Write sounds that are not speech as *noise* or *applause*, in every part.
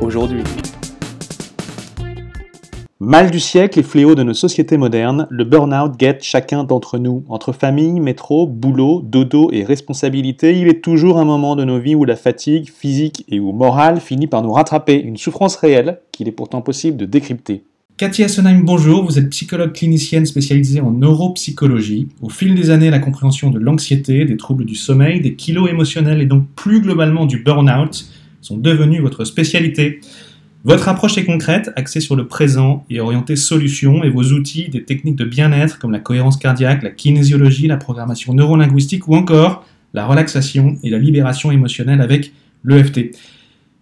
aujourd'hui. Mal du siècle et fléau de nos sociétés modernes, le burn-out guette chacun d'entre nous. Entre famille, métro, boulot, dodo et responsabilité, il est toujours un moment de nos vies où la fatigue physique et ou morale finit par nous rattraper, une souffrance réelle qu'il est pourtant possible de décrypter. Cathy Assenheim, bonjour. Vous êtes psychologue clinicienne spécialisée en neuropsychologie. Au fil des années, la compréhension de l'anxiété, des troubles du sommeil, des kilos émotionnels et donc plus globalement du burn-out sont devenus votre spécialité. Votre approche est concrète, axée sur le présent et orientée solutions et vos outils, des techniques de bien-être comme la cohérence cardiaque, la kinésiologie, la programmation neurolinguistique ou encore la relaxation et la libération émotionnelle avec l'EFT.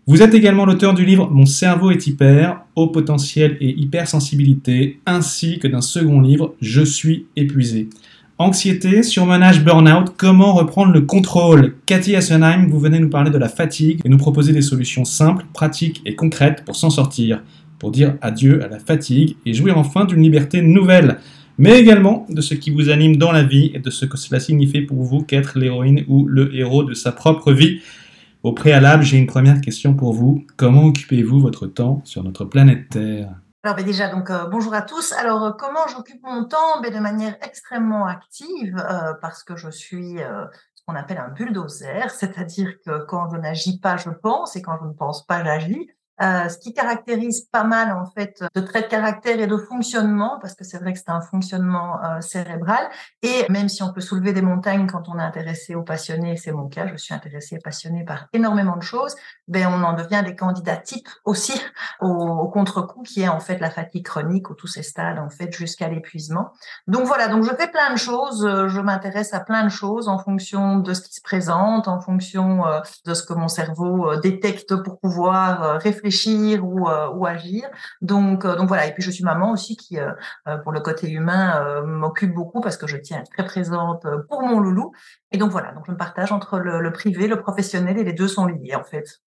Vous êtes également l'auteur du livre Mon cerveau est hyper, haut potentiel et hypersensibilité, ainsi que d'un second livre Je suis épuisé. Anxiété, surmenage, burn-out, comment reprendre le contrôle? Cathy Assenheim, vous venez nous parler de la fatigue et nous proposer des solutions simples, pratiques et concrètes pour s'en sortir, pour dire adieu à la fatigue et jouir enfin d'une liberté nouvelle, mais également de ce qui vous anime dans la vie et de ce que cela signifie pour vous qu'être l'héroïne ou le héros de sa propre vie. Au préalable, j'ai une première question pour vous. Comment occupez-vous votre temps sur notre planète Terre? Alors ben déjà, donc euh, bonjour à tous. Alors euh, comment j'occupe mon temps? Ben, De manière extrêmement active euh, parce que je suis ce qu'on appelle un bulldozer, *laughs* c'est-à-dire que quand je n'agis pas, je pense et quand je ne pense pas, j'agis. Euh, ce qui caractérise pas mal en fait de traits de caractère et de fonctionnement, parce que c'est vrai que c'est un fonctionnement euh, cérébral. Et même si on peut soulever des montagnes quand on est intéressé ou passionné, c'est mon cas, je suis intéressé et passionné par énormément de choses, ben on en devient des candidats types aussi *laughs* au, au contre-coup qui est en fait la fatigue chronique ou tous ces stades en fait jusqu'à l'épuisement. Donc voilà, donc je fais plein de choses, euh, je m'intéresse à plein de choses en fonction de ce qui se présente, en fonction euh, de ce que mon cerveau détecte pour pouvoir réfléchir réfléchir ou, euh, agir. Donc, euh, donc voilà. Et puis je suis maman aussi qui, euh, pour le côté humain, m'occupe beaucoup parce que je tiens à être très présente pour mon loulou. Et donc voilà. Donc je me partage entre le, privé, le professionnel et les deux sont liés en fait.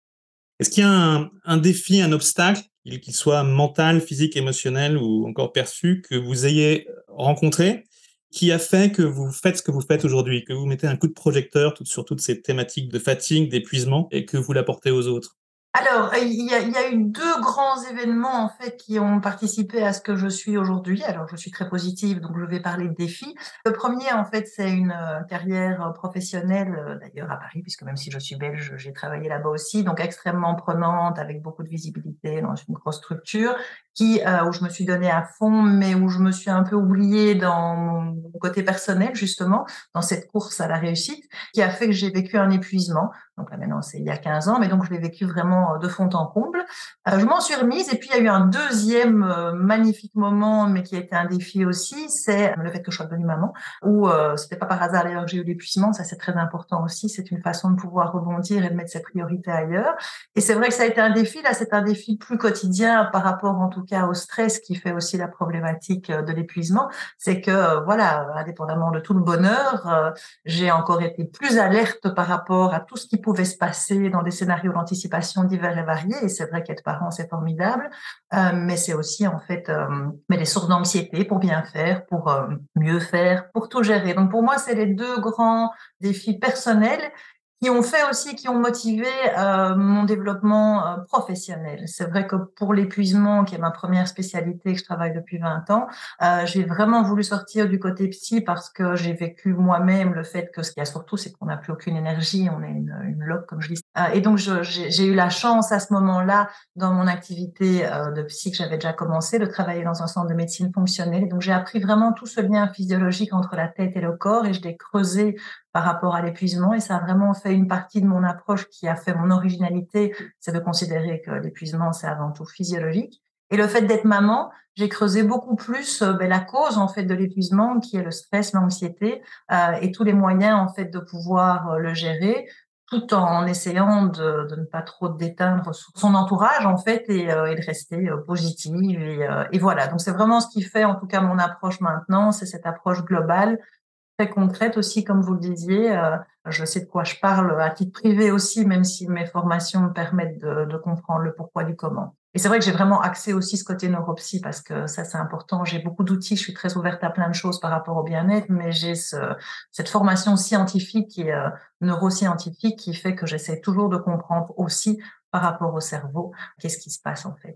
Est-ce qu'il y a un, défi, un obstacle, qu'il soit mental, physique, émotionnel ou encore perçu, que vous ayez rencontré, qui a fait que vous faites ce que vous faites aujourd'hui, que vous mettez un coup de projecteur sur toutes ces thématiques de fatigue, d'épuisement, et que vous l'apportez aux autres? Alors, il y, a, il y, a, eu deux grands événements en fait qui ont participé à ce que je suis aujourd'hui. Alors, je suis très positive, donc je vais parler de défis. Le premier, en fait, c'est une euh, carrière professionnelle, euh, d'ailleurs à Paris, puisque même si je suis belge, j'ai travaillé là-bas aussi, donc extrêmement prenante, avec beaucoup de visibilité dans une grosse structure, qui euh, où je me suis donnée à fond, mais où je me suis un peu oubliée dans mon côté personnel justement, dans cette course à la réussite, qui a fait que j'ai vécu un épuisement. Donc là maintenant, c'est il y a 15 ans, mais donc je l'ai vécu vraiment euh, de fond en comble. Euh, je m'en suis remise et puis il y a eu un deuxième euh, magnifique moment, mais qui a été un défi aussi, c'est le fait que je sois devenue maman, où c'était pas par hasard d'ailleurs que j'ai eu l'épuisement, ça c'est très important aussi, c'est une façon de pouvoir rebondir et de mettre ses priorités ailleurs. Et c'est vrai que ça a été un défi, là c'est un défi plus quotidien par rapport en tout cas au stress qui fait aussi la problématique de l'épuisement, c'est que voilà, indépendamment de tout le bonheur, j'ai encore été plus alerte par rapport à tout ce qui pouvait se passer dans des scénarios d'anticipation divers et variés. Et c'est vrai qu'être parent, c'est formidable, euh, mais c'est aussi en fait euh, mais des sources d'anxiété pour bien faire, pour euh, mieux faire, pour tout gérer. Donc pour moi, c'est les deux grands défis personnels qui ont fait aussi, qui ont motivé euh, mon développement euh, professionnel. C'est vrai que pour l'épuisement, qui est ma première spécialité, que je travaille depuis 20 ans, euh, j'ai vraiment voulu sortir du côté psy parce que j'ai vécu moi-même le fait que ce qu'il y a surtout, c'est qu'on n'a plus aucune énergie, on est une, une loque, comme je dis. Euh, et donc, j'ai eu la chance à ce moment-là, dans mon activité euh, de psy que j'avais déjà commencé, de travailler dans un centre de médecine fonctionnelle. Donc, j'ai appris vraiment tout ce lien physiologique entre la tête et le corps et je l'ai creusé par rapport à l'épuisement et ça a vraiment fait une partie de mon approche qui a fait mon originalité, c'est de considérer que l'épuisement c'est avant tout physiologique. Et le fait d'être maman, j'ai creusé beaucoup plus euh, ben, la cause en fait de l'épuisement qui est le stress, l'anxiété euh, et tous les moyens en fait de pouvoir euh, le gérer tout en essayant de, de, ne pas trop déteindre son entourage en fait et, euh, et de rester euh, positive et, et voilà donc c'est vraiment ce qui fait en tout cas mon approche maintenant c'est cette approche globale très concrète aussi comme vous le disiez je sais de quoi je parle à titre privé aussi même si mes formations me permettent de, comprendre le pourquoi du comment et c'est vrai que j'ai vraiment axé aussi ce côté neuropsy parce que ça, c'est important. J'ai beaucoup d'outils, je suis très ouverte à plein de choses par rapport au bien-être, mais j'ai ce, cette formation scientifique et euh, neuroscientifique qui fait que j'essaie toujours de comprendre aussi par rapport au cerveau qu'est-ce qui se passe en fait.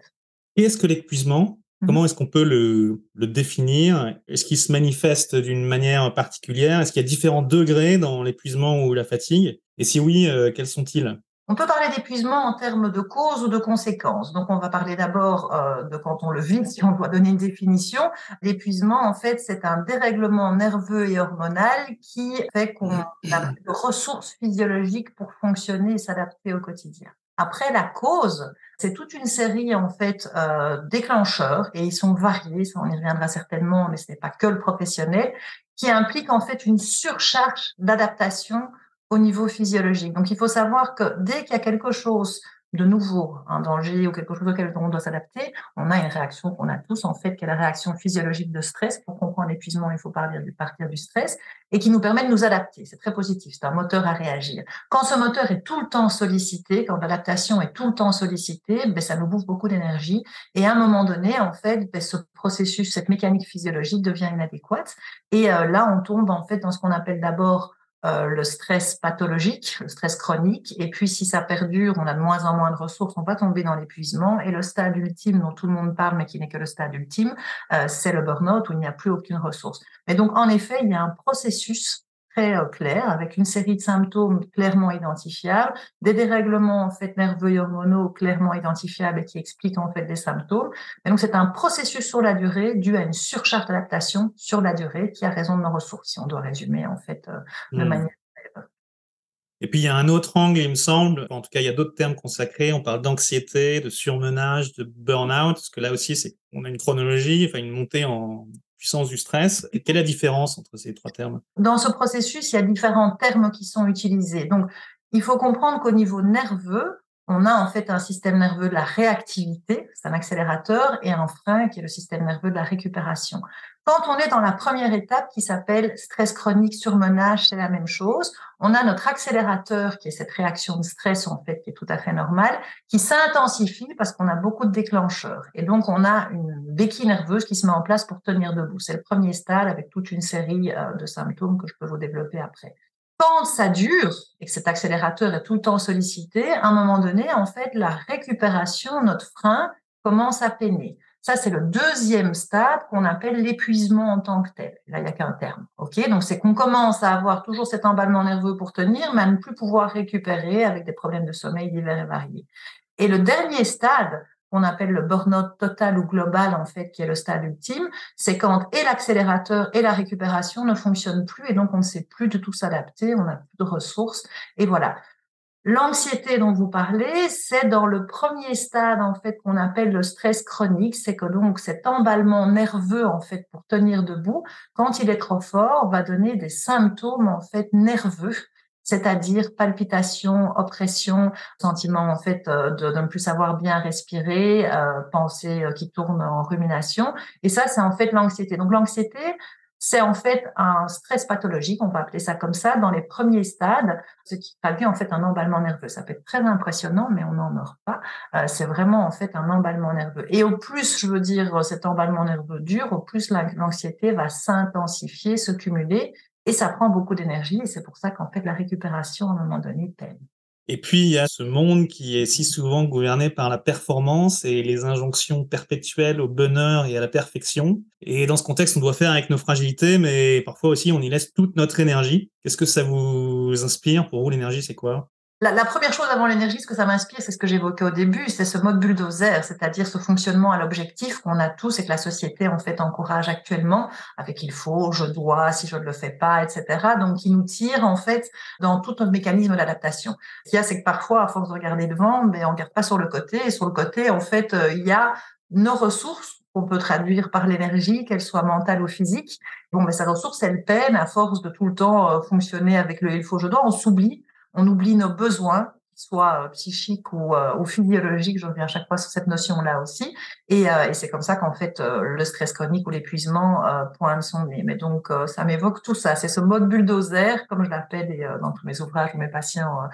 Qu'est-ce que l'épuisement. Comment est-ce qu'on peut le, le définir? Est-ce qu'il se manifeste d'une manière particulière? Est-ce qu'il y a différents degrés dans l'épuisement ou la fatigue? Et si oui, euh, quels sont-ils? On peut parler d'épuisement en termes de cause ou de conséquences. Donc, on va parler d'abord euh, de quand on le vit, *laughs* si on doit donner une définition. L'épuisement, en fait, c'est un dérèglement nerveux et hormonal qui fait qu'on a de ressources physiologiques pour fonctionner et s'adapter au quotidien. Après, la cause, c'est toute une série en fait euh, déclencheurs et ils sont variés, on y reviendra certainement, mais ce n'est pas que le professionnel, qui implique en fait une surcharge d'adaptation au niveau physiologique. Donc, il faut savoir que dès qu'il y a quelque chose de nouveau, un danger ou quelque chose auquel on doit s'adapter, on a une réaction qu'on a tous, en fait, qui est la réaction physiologique de stress. Pour comprendre l'épuisement, il faut partir du, partir du stress et qui nous permet de nous adapter. C'est très positif. C'est un moteur à réagir. Quand ce moteur est tout le temps sollicité, quand l'adaptation est tout le temps sollicitée, ben, ça nous bouffe beaucoup d'énergie. Et à un moment donné, en fait, ben, ce processus, cette mécanique physiologique devient inadéquate. Et euh, là, on tombe, en fait, dans ce qu'on appelle d'abord euh, le stress pathologique, le stress chronique. Et puis, si ça perdure, on a de moins en moins de ressources, on va tomber dans l'épuisement. Et le stade ultime dont tout le monde parle, mais qui n'est que le stade ultime, euh, c'est le burn-out où il n'y a plus aucune ressource. Mais donc, en effet, il y a un processus très euh, clair, avec une série de symptômes clairement identifiables, des dérèglements en fait nerveux et hormonaux clairement identifiables et qui expliquent en fait des symptômes. Et donc c'est un processus sur la durée dû à une surcharge d'adaptation sur la durée qui a raison de nos ressources, si on doit résumer en fait euh, de mmh. manière et puis il y a un autre angle, il me semble, en tout cas il y a d'autres termes consacrés, on parle d'anxiété, de surmenage, de burn-out, parce que là aussi c'est on a une chronologie, enfin une montée en, puissance du stress. Et quelle est la différence entre ces trois termes? Dans ce processus, il y a différents termes qui sont utilisés. Donc, il faut comprendre qu'au niveau nerveux, on a en fait un système nerveux de la réactivité, c'est un accélérateur, et un frein qui est le système nerveux de la récupération. Quand on est dans la première étape qui s'appelle stress chronique, surmenage, c'est la même chose. On a notre accélérateur qui est cette réaction de stress en fait qui est tout à fait normale, qui s'intensifie parce qu'on a beaucoup de déclencheurs. Et donc on a une béquille nerveuse qui se met en place pour tenir debout. C'est le premier stade avec toute une série euh, de symptômes que je peux vous développer après. Quand ça dure et que cet accélérateur est tout le temps sollicité, à un moment donné, en fait, la récupération, notre frein, commence à peiner. Ça, c'est le deuxième stade qu'on appelle l'épuisement en tant que tel. Là, il n'y a qu'un terme. OK? Donc, c'est qu'on commence à avoir toujours cet emballement nerveux pour tenir, mais à ne plus pouvoir récupérer avec des problèmes de sommeil divers et variés. Et le dernier stade, qu'on appelle le burn-out total ou global, en fait, qui est le stade ultime, c'est quand et l'accélérateur et la récupération ne fonctionnent plus et donc on ne sait plus de tout s'adapter, on n'a plus de ressources. Et voilà. L'anxiété dont vous parlez, c'est dans le premier stade en fait qu'on appelle le stress chronique, c'est que donc cet emballement nerveux en fait pour tenir debout, quand il est trop fort, va donner des symptômes en fait nerveux, c'est-à-dire palpitations, oppression, sentiment en fait euh, de, ne plus savoir bien respirer, euh, euh, qui tourne en rumination, et ça c'est en fait l'anxiété. Donc l'anxiété, c'est en fait un stress pathologique, on va appeler ça comme ça, dans les premiers stades, ce qui traduit en fait un emballement nerveux. Ça peut être très impressionnant, mais on n'en meurt pas. Euh, c'est vraiment en fait un emballement nerveux. Et au plus, je veux dire, cet emballement nerveux dure, au plus l'anxiété va s'intensifier, se cumuler, et ça prend beaucoup d'énergie. Et c'est pour ça qu'en fait la récupération à un moment donné peine. Et puis, il y a ce monde qui est si souvent gouverné par la performance et les injonctions perpétuelles au bonheur et à la perfection. Et dans ce contexte, on doit faire avec nos fragilités, mais parfois aussi, on y laisse toute notre énergie. Qu'est-ce que ça vous inspire? Pour vous, l'énergie, c'est quoi? La, la, première chose avant l'énergie, ce que ça m'inspire, c'est ce que j'évoquais au début, c'est ce mode bulldozer, c'est-à-dire ce fonctionnement à l'objectif qu'on a tous et que la société en fait encourage actuellement, avec il faut, je dois, si je ne le fais pas, etc. Donc qui nous tire en fait dans tout notre mécanisme d'adaptation. Ce qu'il y a, c'est que parfois, à force de regarder devant, mais on regarde pas sur le côté. Et sur le côté, en fait, euh, il y a nos ressources qu'on peut traduire par l'énergie, qu'elle soit mentale ou physique. Bon, mais sa ressource, elle peine à force de tout le temps euh, fonctionner avec le il faut, je dois. On s'oublie on oublie nos besoins soit euh, psychique ou, euh, ou physiologique, je reviens à chaque fois sur cette notion-là aussi. Et, euh, et c'est comme ça qu'en fait, le stress chronique ou l'épuisement pointe son nez. Mais donc, ça m'évoque tout ça. C'est ce mode bulldozer, comme je l'appelle, et dans tous mes ouvrages, mes patients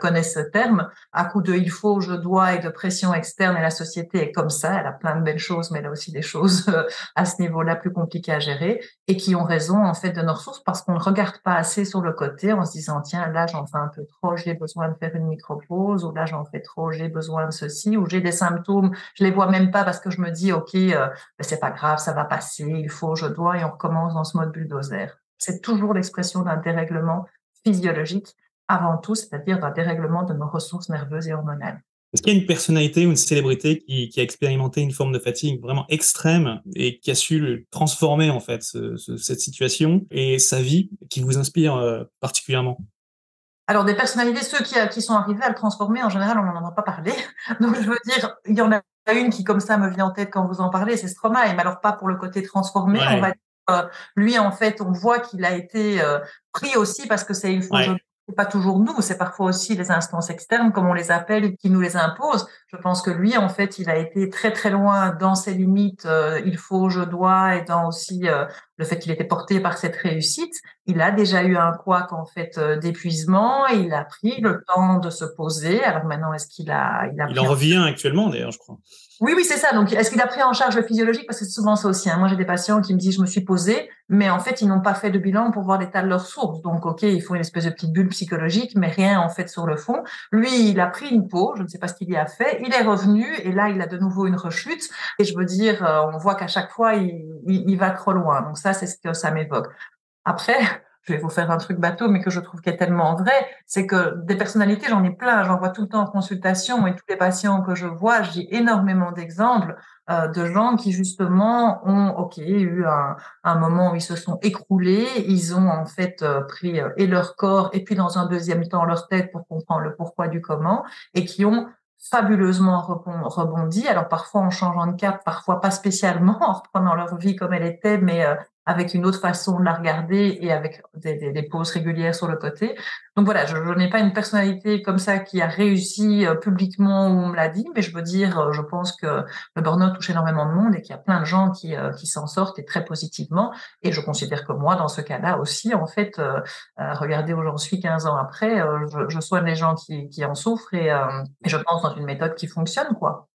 connaissent ce terme, à coup de il faut, je dois et de pression externe. Et la société est comme ça. Elle a plein de belles choses, mais elle a aussi des choses à ce niveau-là plus compliquées à gérer et qui ont raison, en fait, de nos ressources parce qu'on ne regarde pas assez sur le côté en se disant, tiens, là, j'en fais un peu trop, j'ai besoin de faire une micro propose, ou là j'en fais trop, j'ai besoin de ceci, ou j'ai des symptômes, je les vois même pas parce que je me dis ok, euh, ben, c'est pas grave, ça va passer, il faut, je dois, et on recommence dans ce mode bulldozer. C'est toujours l'expression d'un dérèglement physiologique avant tout, c'est-à-dire d'un dérèglement de nos ressources nerveuses et hormonales. Est-ce qu'il y a une personnalité ou une célébrité qui, a expérimenté une forme de fatigue vraiment extrême et qui a su transformer en fait cette situation et sa vie qui vous inspire euh, particulièrement? Alors, des personnalités, ceux qui, qui sont arrivés à le transformer, en général, on n'en a pas parlé. *laughs* Donc, je veux dire, il y en a une qui, comme ça, me vient en tête quand vous en parlez, c'est Stromae. Mais alors, pas pour le côté transformé, on va dire, euh, lui, en fait, on voit qu'il a été euh, pris aussi parce que c'est une fois c'est pas toujours nous, c'est parfois aussi les instances externes, comme on les appelle, qui nous les imposent. Je pense que lui, en fait, il a été très très loin dans ses limites. Euh, il faut, je dois, et dans aussi euh, le fait qu'il était porté par cette réussite. Il a déjà eu un couac en fait euh, d'épuisement. Il a pris le temps de se poser. Alors maintenant, est-ce qu'il a, il a Il en revient actuellement d'ailleurs, je crois. Oui, oui, c'est ça. Donc, est-ce qu'il a pris en charge le physiologique? Parce que souvent ça aussi. Hein. Moi, j'ai des patients qui me disent, je me suis posé, mais en fait, ils n'ont pas fait de bilan pour voir l'état de leurs sources. Donc, OK, il faut une espèce de petite bulle psychologique, mais rien en fait sur le fond. Lui, il a pris une peau, je ne sais pas ce qu'il y a fait. Il est revenu et là, il a de nouveau une rechute. Et je veux dire, euh, on voit qu'à chaque fois, il, va trop loin. Donc ça, c'est ce que ça m'évoque. Après, *laughs* je vais vous faire un truc bateau, mais que je trouve qui est tellement vrai, c'est que des personnalités, j'en ai plein, j'en vois tout le temps en consultation et tous les patients que je vois, j'ai énormément d'exemples euh, de gens qui justement ont, ok, eu un, moment où ils se sont écroulés, ils ont en fait euh, pris et leur corps et puis dans un deuxième temps leur tête pour comprendre le pourquoi du comment et qui ont fabuleusement rebondi. Alors parfois en changeant de cap, parfois pas spécialement, en reprenant leur vie comme elle était, mais euh, avec une autre façon de la regarder et avec des, des, des pauses régulières sur le côté. Donc voilà, je, je n'ai pas une personnalité comme ça qui a réussi euh, publiquement où on me l'a dit, mais je veux dire, euh, je pense que le burn-out touche énormément de monde et qu'il y a plein de gens qui, euh, qui s'en sortent et très positivement. Et je considère que moi, dans ce cas-là aussi, en fait, regardez où j'en suis 15 ans après, je, je, soigne les gens qui, qui en souffrent et, et je pense dans une méthode qui fonctionne, quoi.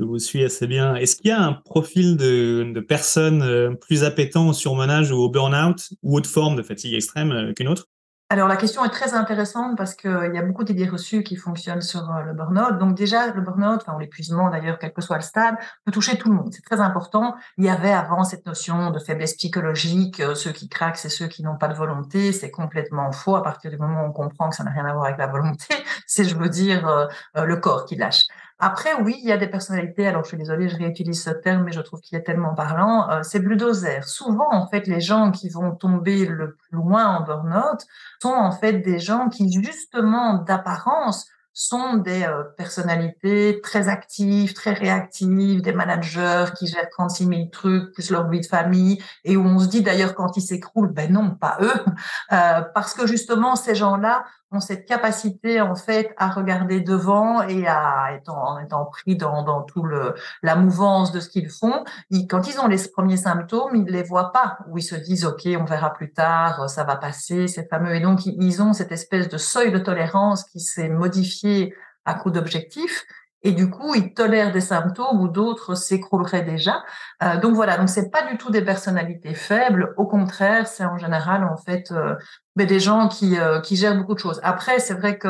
Je vous suis assez bien. Est-ce qu'il y a un profil de, personnes euh, plus appétant au surmenage ou au burn-out ou autre forme de fatigue extrême euh, qu'une autre? Alors la question est très intéressante parce qu'il y a beaucoup d'idées reçues qui fonctionnent sur euh, le burn-out. Donc déjà, le burn-out, enfin l'épuisement d'ailleurs, quel que soit le stade, peut toucher tout le monde. C'est très important. Il y avait avant cette notion de faiblesse psychologique, ceux qui craquent, c'est ceux qui n'ont pas de volonté. C'est complètement faux à partir du moment où on comprend que ça n'a rien à voir avec la volonté. *laughs* C'est, je veux dire, le corps qui lâche. Après, oui, il y a des personnalités, alors je suis désolée, je réutilise ce terme, mais je trouve qu'il est tellement parlant, euh, c'est bulldozer. Souvent, en fait, les gens qui vont tomber le plus loin en burn-out sont en fait des gens qui, justement, d'apparence, sont des euh, personnalités très actives, très réactives, des managers qui gèrent 36 000 trucs, plus leur vie de famille, et où on se dit d'ailleurs quand ils s'écroulent, ben non, pas eux, *laughs* euh, parce que justement ces gens-là ont cette capacité en fait à regarder devant et à être en, étant pris dans, dans tout le la mouvance de ce qu'ils font. Ils, quand ils ont les premiers symptômes, ils les voient pas ou ils se disent ok on verra plus tard, ça va passer, c'est fameux. Et donc ils ont cette espèce de seuil de tolérance qui s'est modifié à coup d'objectifs et du coup, ils tolèrent des symptômes où d'autres s'écrouleraient déjà. Euh, donc voilà, donc c'est pas du tout des personnalités faibles. Au contraire, c'est en général en fait euh, mais des gens qui euh, qui gèrent beaucoup de choses. Après, c'est vrai que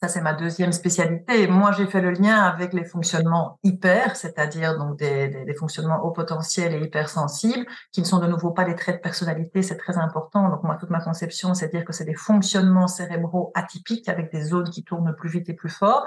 ça c'est ma deuxième spécialité. Moi, j'ai fait le lien avec les fonctionnements hyper, c'est-à-dire donc des, des, des, fonctionnements haut potentiel et hypersensibles, qui ne sont de nouveau pas des traits de personnalité. C'est très important. Donc moi, toute ma conception, c'est dire que c'est des fonctionnements cérébraux atypiques avec des zones qui tournent plus vite et plus fort.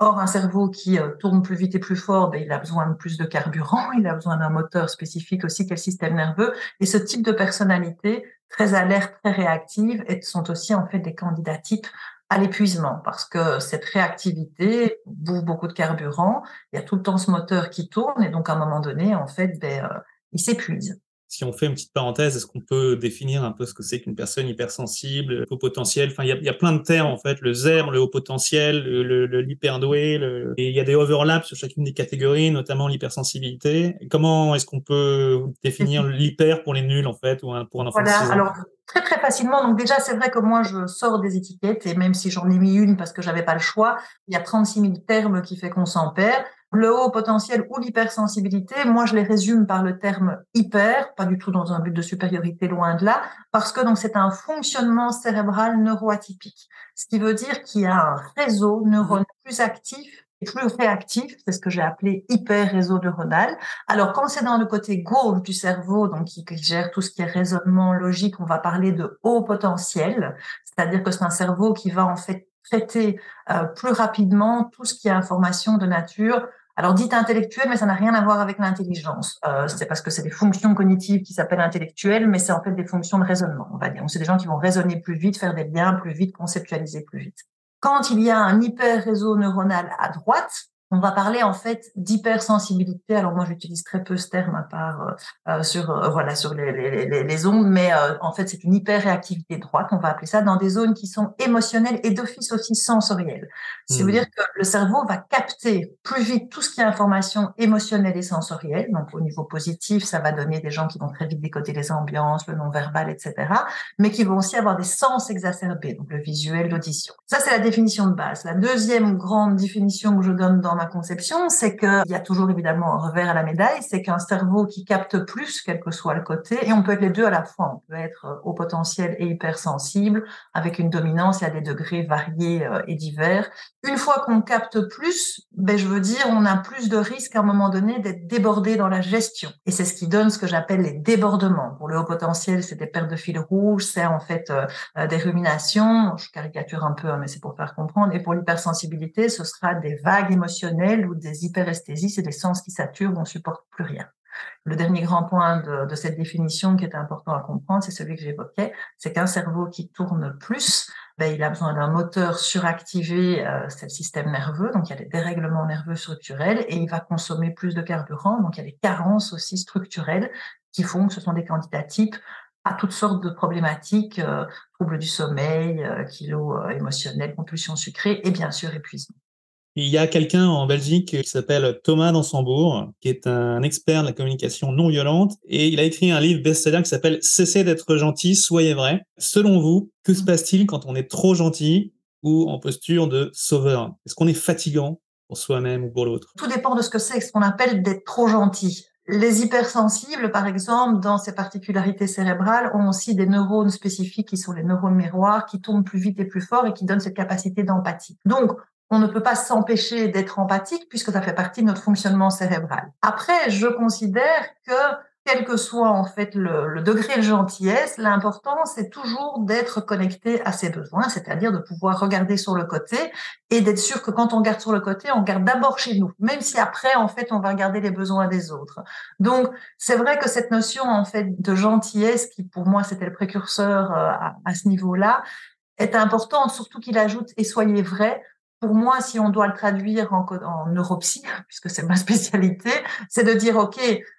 Or, un cerveau qui euh, tourne plus vite et plus fort, ben, il a besoin de plus de carburant, il a besoin d'un moteur spécifique aussi qu'est système nerveux. Et ce type de personnalité, très alerte, très réactive, sont aussi en fait des candidats types à l'épuisement parce que cette réactivité bouffe beaucoup de carburant. Il y a tout le temps ce moteur qui tourne et donc à un moment donné, en fait, ben, euh, il s'épuise. Si on fait une petite parenthèse, est-ce qu'on peut définir un peu ce que c'est qu'une personne hypersensible, haut potentiel? Enfin, il y, a plein de termes en fait, le ZER, le haut potentiel, le, l'hyperdoué, et il y a des overlaps sur chacune des catégories, notamment l'hypersensibilité. Comment est-ce qu'on peut définir l'hyper pour les nuls en fait, ou pour un enfant Voilà, alors très très facilement. Donc déjà, c'est vrai que moi, je sors des étiquettes, et même si j'en ai mis une parce que j'avais pas le choix, il y a 36 000 termes qui fait qu'on s'en perd le haut potentiel ou l'hypersensibilité, moi je les résume par le terme hyper, pas du tout dans un but de supériorité, loin de là, parce que donc c'est un fonctionnement cérébral neuroatypique, ce qui veut dire qu'il y a un réseau neuronal plus actif et plus réactif, c'est ce que j'ai appelé hyper réseau neuronal. Alors quand c'est dans le côté gauche du cerveau, donc qui, gère tout ce qui est raisonnement logique, on va parler de haut potentiel, c'est-à-dire que c'est un cerveau qui va en fait traiter euh, plus rapidement tout ce qui est information de nature alors, dites intellectuel, mais ça n'a rien à voir avec l'intelligence. Euh, c'est parce que c'est des fonctions cognitives qui s'appellent intellectuelles, mais c'est en fait des fonctions de raisonnement, on va dire. C'est des gens qui vont raisonner plus vite, faire des liens plus vite, conceptualiser plus vite. Quand il y a un hyper réseau neuronal à droite, on va parler en fait d'hypersensibilité. Alors moi, j'utilise très peu ce terme à part euh, euh sur euh, voilà sur les, les, les ondes, mais euh, en fait c'est une hyperréactivité droite. On va appeler ça dans des zones qui sont émotionnelles et d'office aussi sensorielles. Ça veut mmh. dire que le cerveau va capter plus vite tout ce qui est information émotionnelle et sensorielle. Donc au niveau positif, ça va donner des gens qui vont très vite décoder les ambiances, le non-verbal, etc. Mais qui vont aussi avoir des sens exacerbés, donc le visuel, l'audition. Ça c'est la définition de base. La deuxième grande définition que je donne dans ma conception, c'est qu'il y a toujours évidemment un revers à la médaille, c'est qu'un cerveau qui capte plus, quel que soit le côté, et on peut être les deux à la fois, on peut être euh, au potentiel et hypersensible, avec une dominance à des degrés variés euh, et divers. Une fois qu'on capte plus, ben, je veux dire, on a plus de risques à un moment donné d'être débordé dans la gestion. Et c'est ce qui donne ce que j'appelle les débordements. Pour le haut potentiel, c'est des pertes de fil rouge, c'est en fait euh, des ruminations, je caricature un peu, hein, mais c'est pour faire comprendre. Et pour l'hypersensibilité, ce sera des vagues émotionnelles ou des hyperesthésies, c'est des sens qui saturent, on ne supporte plus rien. Le dernier grand point de, cette définition qui est important à comprendre, c'est celui que j'évoquais, c'est qu'un cerveau qui tourne plus, ben, il a besoin d'un moteur suractivé, euh, c'est le système nerveux, donc il y a des dérèglements nerveux structurels, et il va consommer plus de carburant, donc il y a des carences aussi structurelles qui font que ce sont des candidats types à toutes sortes de problématiques, euh, troubles du sommeil, kilos euh, émotionnels, compulsions sucrées et bien sûr épuisement. Il y a quelqu'un en Belgique qui s'appelle Thomas Dansembourg, qui est un expert de la communication non violente, et il a écrit un livre best-seller qui s'appelle Cessez d'être gentil, soyez vrai. Selon vous, que se passe-t-il quand on est trop gentil ou en posture de sauveur? Est-ce qu'on est fatigant pour soi-même ou pour l'autre? Tout dépend de ce que c'est, ce qu'on appelle d'être trop gentil. Les hypersensibles, par exemple, dans ces particularités cérébrales, ont aussi des neurones spécifiques qui sont les neurones miroirs, qui tournent plus vite et plus fort et qui donnent cette capacité d'empathie. Donc, on ne peut pas s'empêcher d'être empathique puisque ça fait partie de notre fonctionnement cérébral. Après, je considère que quel que soit en fait le, degré de gentillesse, l'important c'est toujours d'être connecté à ses besoins, c'est-à-dire de pouvoir regarder sur le côté et d'être sûr que quand on regarde sur le côté, on regarde d'abord chez nous, même si après en fait on va regarder les besoins des autres. Donc c'est vrai que cette notion en fait de gentillesse, qui pour moi c'était le précurseur euh, à, à ce niveau-là, est importante, surtout qu'il ajoute et soyez vrai pour moi, si on doit le traduire en, en puisque c'est ma *laughs* spécialité, c'est de dire, OK,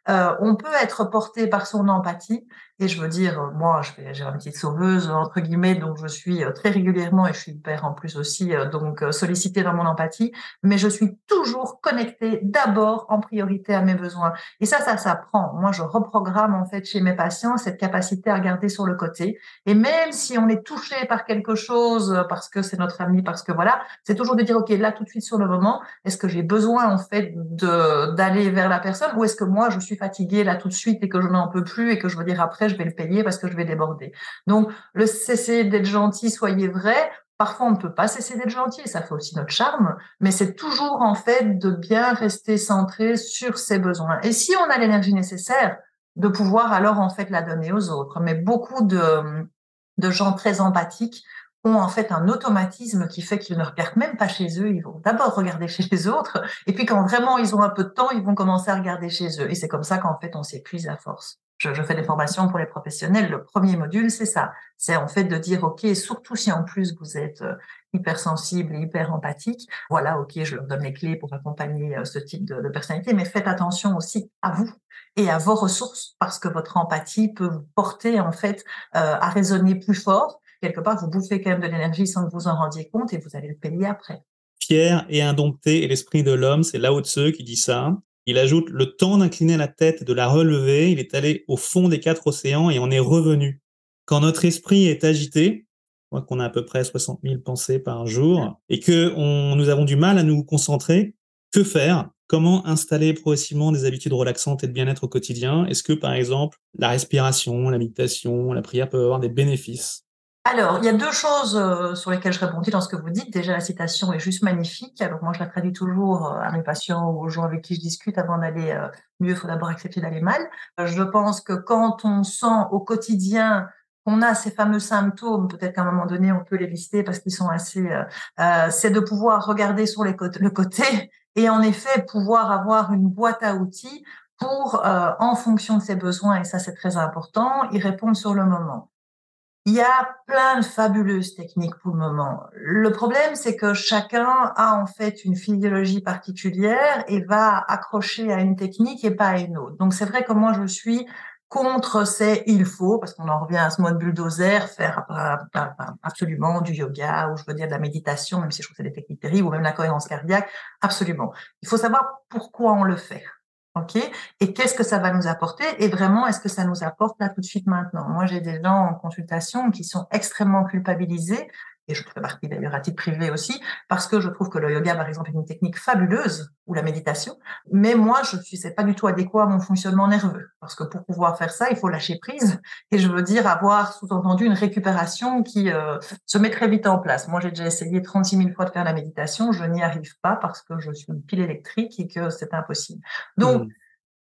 euh, on peut être porté par son empathie, et je veux dire, euh, moi, j'ai une petite sauveuse, entre guillemets, donc je suis euh, très régulièrement, et je suis père en plus aussi, euh, donc sollicitée dans mon empathie, mais je suis toujours connectée d'abord en priorité à mes besoins. Et ça, ça s'apprend. Moi, je reprogramme en fait chez mes patients cette capacité à regarder sur le côté. Et même si on est touché par quelque chose, parce que c'est notre ami, parce que voilà, c'est toujours de dire, OK, là, tout de suite sur le moment, est-ce que j'ai besoin en fait d'aller vers la personne, ou est-ce que moi, je suis fatiguée là tout de suite et que je n'en peux plus et que je veux dire après, je vais le payer parce que je vais déborder. Donc, le cesser d'être gentil, soyez vrai. Parfois, on ne peut pas cesser d'être gentil, ça fait aussi notre charme, mais c'est toujours en fait de bien rester centré sur ses besoins. Et si on a l'énergie nécessaire, de pouvoir alors en fait la donner aux autres. Mais beaucoup de, de gens très empathiques ont en fait un automatisme qui fait qu'ils ne regardent même pas chez eux, ils vont d'abord regarder *laughs* chez les autres, et puis quand vraiment ils ont un peu de temps, ils vont commencer à regarder chez eux. Et c'est comme ça qu'en fait on s'épuise à force. je, je, fais des formations pour les professionnels. Le premier module, c'est ça. C'est en fait de dire, OK, surtout si en plus vous êtes euh, hypersensible et hyper empathique, voilà, OK, je leur donne les clés pour accompagner euh, ce type de, de personnalité, mais faites attention aussi à vous et à vos ressources parce que votre empathie peut vous porter en fait euh, à raisonner plus fort. Quelque part, vous bouffez quand même de l'énergie sans que vous en rendiez compte et vous allez le payer après. Pierre est indompté et l'esprit de l'homme, c'est Lao Tzu qui dit ça. Il ajoute le temps d'incliner la tête et de la relever, il est allé au fond des quatre océans et on est revenu. Quand notre esprit est agité, qu'on a à peu près 60 000 pensées par jour et que nous avons du mal à nous concentrer, que faire? Comment installer progressivement des habitudes relaxantes et de bien-être au quotidien? Est-ce que, par exemple, la respiration, la méditation, la prière peuvent avoir des bénéfices? Alors, il y a deux choses euh, sur lesquelles je répondis dans ce que vous dites. Déjà, la citation est juste magnifique. Alors, moi, je la traduis toujours euh, à mes patients ou aux gens avec qui je discute avant d'aller euh, mieux. Il faut d'abord accepter d'aller mal. Je pense que quand on sent au quotidien qu'on a ces fameux symptômes, peut-être qu'à un moment donné, on peut les lister parce qu'ils sont assez... c'est de pouvoir regarder sur les le côté *laughs* et en effet pouvoir avoir une boîte à outils pour, en fonction de ses besoins, et ça c'est très important, y répondre sur le moment. Il y a plein de fabuleuses techniques pour le moment. Le problème, c'est que chacun a en fait une physiologie particulière et va accrocher à une technique et pas à une autre. Donc c'est vrai que moi je suis contre ces il faut, parce qu'on en revient à ce mode bulldozer, faire absolument du yoga ou je veux dire de la méditation, même si je trouve que c'est des techniques terribles, ou même la cohérence cardiaque, absolument. Il faut savoir pourquoi on le fait. OK? Et qu'est-ce que ça va nous apporter? Et vraiment, est-ce que ça nous apporte là tout de suite maintenant? Moi, j'ai des gens en consultation qui sont extrêmement culpabilisés et je fais partie d'ailleurs à titre privé aussi, parce que je trouve que le yoga, par exemple, est une technique fabuleuse, ou la méditation, mais moi, je suis, c'est pas du tout adéquat à mon fonctionnement nerveux, parce que pour pouvoir faire ça, il faut lâcher prise, et je veux dire avoir sous-entendu une récupération qui euh, se met très vite en place. Moi, j'ai déjà essayé 36 000 fois de faire la méditation, je n'y arrive pas parce que je suis une pile électrique et que c'est impossible. Donc, mmh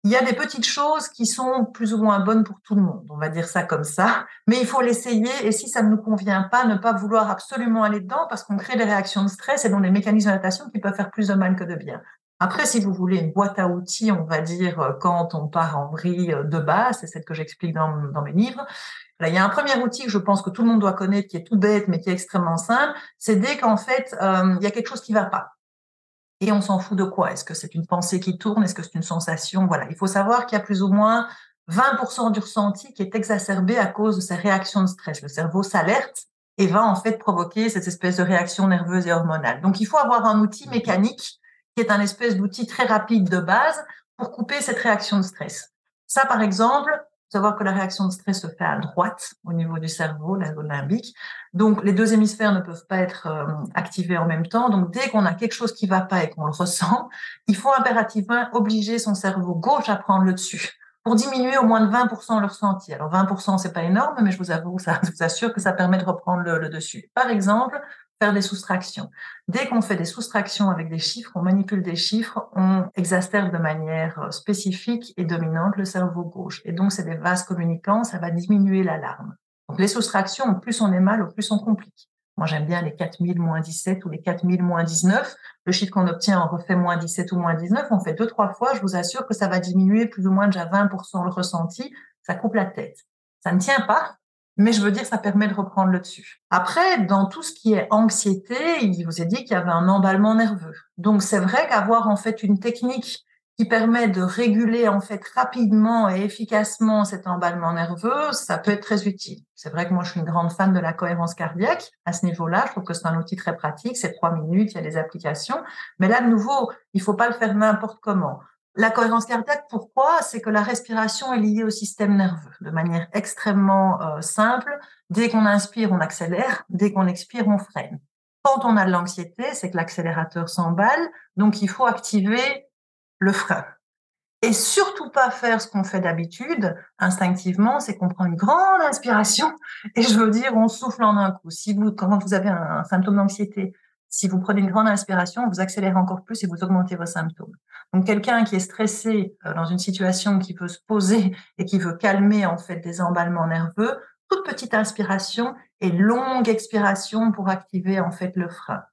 il y a des petites choses qui sont plus ou moins bonnes pour tout le monde, on va dire ça comme ça, mais il faut l'essayer et si ça ne nous convient pas, ne pas vouloir absolument aller dedans parce qu'on crée des réactions de stress et donc des mécanismes d'adaptation qui peuvent faire plus de mal que de bien. Après, si vous voulez une boîte à outils, on va dire, euh, quand on part en vrille de base, c'est celle que j'explique dans, mes livres, Là, il y a un premier outil que je pense que tout le monde doit connaître, qui est tout bête, mais qui est extrêmement simple, c'est dès qu'en fait, euh, il y a quelque chose qui va pas et on s'en fout de quoi? Est-ce que c'est une pensée qui tourne? Est-ce que c'est une sensation? Voilà, il faut savoir qu'il y a plus ou moins 20% du ressenti qui est exacerbé à cause de ces réactions de stress. Le cerveau s'alerte et va en fait provoquer cette espèce de réaction nerveuse et hormonale. Donc il faut avoir un outil mécanique qui est un espèce d'outil très rapide de base pour couper cette réaction de stress. Ça, par exemple, savoir que la réaction de stress se fait à droite au niveau du cerveau, la zone limbique. Donc, les deux hémisphères ne peuvent pas être euh, activés en même temps. Donc, dès qu'on a quelque chose qui va pas et qu'on le ressent, il faut impérativement obliger son cerveau gauche à prendre le dessus pour diminuer au moins de 20% le ressenti. Alors 20%, c'est pas énorme, mais je vous avoue, ça je vous assure que ça permet de reprendre le dessus. Par exemple, faire des soustractions. Dès qu'on fait des soustractions avec des chiffres, on manipule des chiffres, on exacerbe de manière euh, spécifique et dominante le cerveau gauche. Et donc, c'est des vases communicants, ça va diminuer l'alarme. Donc, les soustractions, plus on est mal, plus on complique. Moi, j'aime bien les 4000 moins 17 ou les 4000 moins 19. Le chiffre qu'on obtient, on refait moins 17 ou moins 19. On fait deux, trois fois. Je vous assure que ça va diminuer plus ou moins déjà 20% le ressenti. Ça coupe la tête. Ça ne tient pas, mais je veux dire, ça permet de reprendre le dessus. Après, dans tout ce qui est anxiété, il vous a dit qu'il y avait un emballement nerveux. Donc, c'est vrai qu'avoir en fait une technique qui permet de réguler en fait rapidement et efficacement cet emballement nerveux, ça peut être très utile. C'est vrai que moi je suis une grande fan de la cohérence cardiaque à ce niveau-là. Je trouve que c'est un outil très pratique. C'est trois minutes, il y a des applications. Mais là, de nouveau, il faut pas le faire n'importe comment. La cohérence cardiaque, pourquoi? C'est que la respiration est liée au système nerveux de manière extrêmement euh, simple. Dès qu'on inspire, on accélère. Dès qu'on expire, on freine. Quand on a de l'anxiété, c'est que l'accélérateur s'emballe, donc il faut activer le frein. Et surtout pas faire ce qu'on fait d'habitude, instinctivement, c'est qu'on prend une grande inspiration et je veux dire, on souffle en un coup. Si vous, quand vous avez un symptôme d'anxiété, si vous prenez une grande inspiration, vous accélérez encore plus et vous augmentez vos symptômes. Donc quelqu'un qui est stressé euh, dans une situation qui peut se poser *laughs* et qui veut calmer en fait des emballements nerveux, toute petite inspiration et longue expiration pour activer en fait le frein.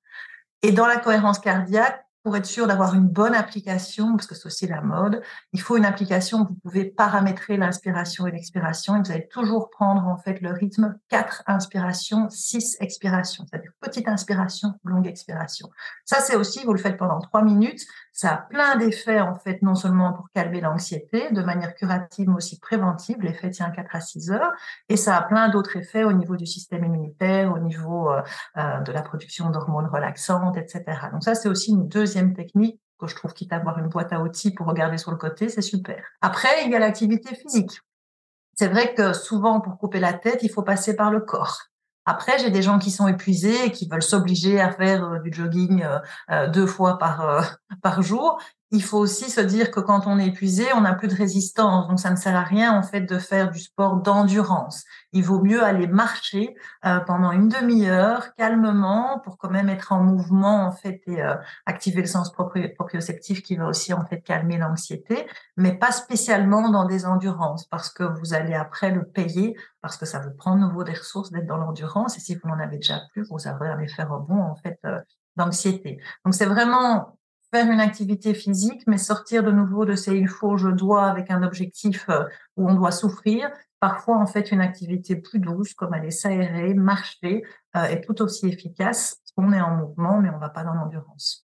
Et dans la cohérence cardiaque, pour être sûr d'avoir une bonne application, parce que c'est aussi la mode, il faut une application où vous pouvez paramétrer l'inspiration et l'expiration. Et vous allez toujours prendre en fait le rythme 4 inspirations, 6 expirations, c'est-à-dire petite inspiration, longue expiration. Ça, c'est aussi, vous le faites pendant 3 minutes. Ça a plein d'effets en fait, non seulement pour calmer l'anxiété, de manière curative, mais aussi préventive. L'effet tient 4 à 6 heures. Et ça a plein d'autres effets au niveau du système immunitaire, au niveau euh, euh, de la production d'hormones relaxantes, etc. Donc ça, c'est aussi une deuxième technique que je trouve quitte à avoir une boîte à outils pour regarder sur le côté, c'est super. Après, il y a l'activité physique. C'est vrai que souvent, pour couper la tête, il faut passer par le corps. Après, j'ai des gens qui sont épuisés et qui veulent s'obliger à faire euh, du jogging euh, euh, deux fois par, *laughs* par jour il faut aussi se dire que quand on est épuisé, on n'a plus de résistance. Donc, ça ne sert à rien, en fait, de faire du sport d'endurance. Il vaut mieux aller marcher euh, pendant une demi-heure, calmement, pour quand même être en mouvement, en fait, et euh, activer le sens proprioceptif qui va aussi, en fait, calmer l'anxiété, mais pas spécialement dans des endurances, parce que vous allez après le payer, parce que ça vous prend de nouveau des ressources d'être dans l'endurance, et si vous n'en avez déjà plus, vous avez un effet rebond, en fait, euh, d'anxiété. Donc, c'est vraiment faire une activité physique, mais sortir de nouveau de ces il faut, je dois avec un objectif euh, où on doit souffrir. Parfois, en fait, une activité plus douce, comme aller s'aérer, marcher, euh, est tout aussi efficace. On est en mouvement, mais on ne va pas dans l'endurance.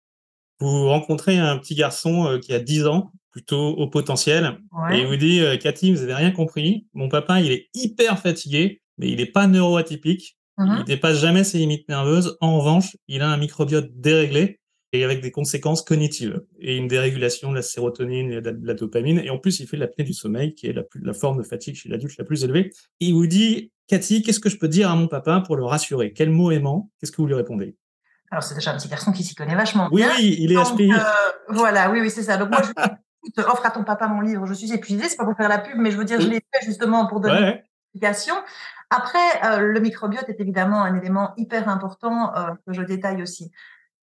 Vous rencontrez un petit garçon euh, qui a 10 ans, plutôt au potentiel, et il vous dit Cathy, vous n'avez rien compris. Mon papa, il est hyper fatigué, mais il n'est pas neuroatypique. Il ne mmh dépasse jamais ses limites nerveuses. En revanche, il a un microbiote déréglé et avec des conséquences cognitives et une dérégulation de la sérotonine et de la, dopamine. Et en plus, il fait l'apnée du sommeil, qui est la, la forme de fatigue chez l'adulte la plus élevée. Et il vous dit, Cathy, qu'est-ce que je peux dire à mon papa pour le rassurer? Quel mot aimant? Qu'est-ce que vous lui répondez? Alors, c'est déjà un petit garçon qui s'y connaît vachement bien. Oui, il est HPI. Euh, voilà, oui, oui, c'est ça. Donc, moi, je *laughs* offre à ton papa mon livre. Je suis épuisée, c'est pas pour faire la pub, mais je veux dire, je l'ai fait justement pour donner une explication. Après, euh, le microbiote est évidemment un élément hyper important euh, que je détaille aussi.